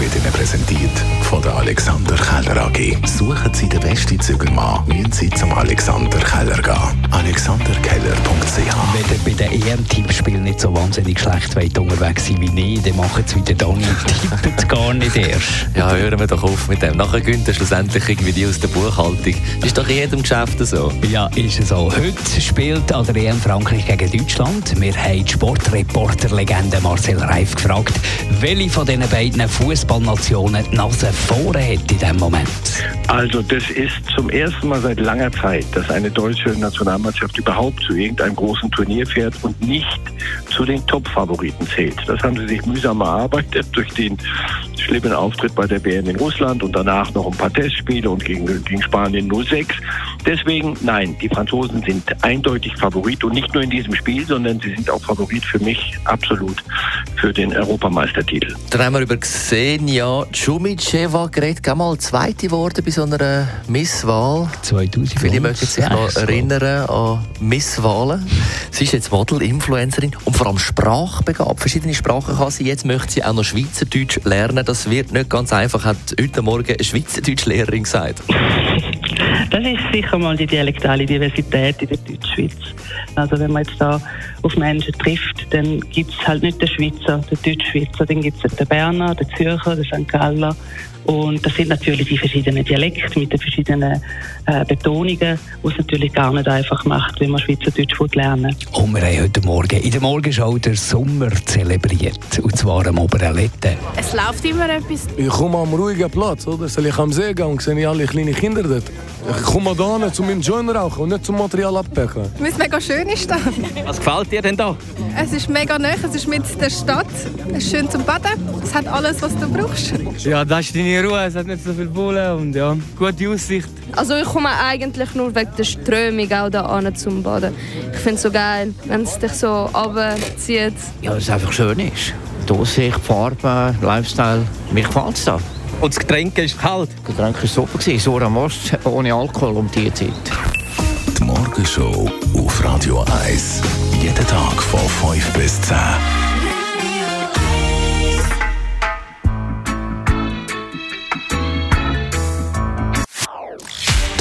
wird Ihnen präsentiert von der Alexander Keller AG. Suchen Sie den besten Zügelmann, müssen Sie zum Alexander Keller gehen. AlexanderKeller.ch Wenn ihr bei den EM-Tippspielen nicht so wahnsinnig schlecht weit unterwegs sein wie ich, dann machen es wieder Dani und tippen gar nicht erst. Ja, hören wir doch auf mit dem. Nachher gönnt er schlussendlich irgendwie die aus der Buchhaltung. Das ist doch in jedem Geschäft so. Ja, ist es so. Heute spielt an der EM Frankreich gegen Deutschland. Wir haben die Sportreporter-Legende Marcel Reif gefragt, welche von diesen beiden Fußballnationen die Nase vorne hat in diesem Moment. Also das ist zum ersten Mal seit langer Zeit, dass eine deutsche Nationalmannschaft überhaupt zu irgendeinem großen Turnier fährt und nicht zu den Top-Favoriten zählt. Das haben sie sich mühsam erarbeitet durch den schlimmen Auftritt bei der WM in Russland und danach noch ein paar Testspiele und gegen, gegen Spanien 06. Deswegen, nein, die Franzosen sind eindeutig Favorit und nicht nur in diesem Spiel, sondern sie sind auch Favorit für mich absolut für den Europameistertitel. Dann haben wir über Xenia Chumiceva geredet, mal Zweite geworden bei so einer Misswahl. 2000 Viele mögen sich noch erinnern an Misswahlen. Sie ist jetzt Model, Influencerin und vor allem sprachbegabt. Verschiedene Sprachen kann sie. Jetzt möchte sie auch noch Schweizerdeutsch lernen. Das wird nicht ganz einfach, hat heute Morgen eine Schweizerdeutschlehrerin gesagt. Das ist sicher mal die dialektale Diversität in der Deutschschweiz. Also wenn man jetzt da auf Menschen trifft, dann gibt es halt nicht den Schweizer, den Deutschschweizer, dann gibt es den Berner, den Zürcher, den St. Galler. Und das sind natürlich die verschiedenen Dialekte mit den verschiedenen äh, Betonungen, was es natürlich gar nicht einfach macht, wenn man Schweizerdeutsch lernen will. Und wir haben heute Morgen in der Morgenshow den Sommer zelebriert. Und zwar am Oberalette. Es läuft immer etwas. Ich komme am ruhigen Platz, oder? Soll ich am See gehen und sehe alle kleine Kinder dort? Ich komme da nicht, um meinen Joint rauchen und nicht zum Material abpacken. Weil es mega schön ist da. Was gefällt dir denn da? Es ist mega neu, es ist mit der Stadt. Es ist schön zum Baden. Es hat alles, was du brauchst. Ja, das ist deine Ruhe, es hat nicht so viel Bullen und ja, gute Aussicht. Also ich komme eigentlich nur wegen der Strömung auch da an zum Baden. Ich finde es so geil, wenn es dich so runterzieht. Ja, dass es einfach schön ist. Die Aussicht, die Farbe, Lifestyle, mir gefällt es da. Und das Getränk ist kalt. Das Getränk war super, so am Most ohne Alkohol um diese Zeit. Die Morgenshow auf Radio 1. Jeden Tag von 5 bis 10.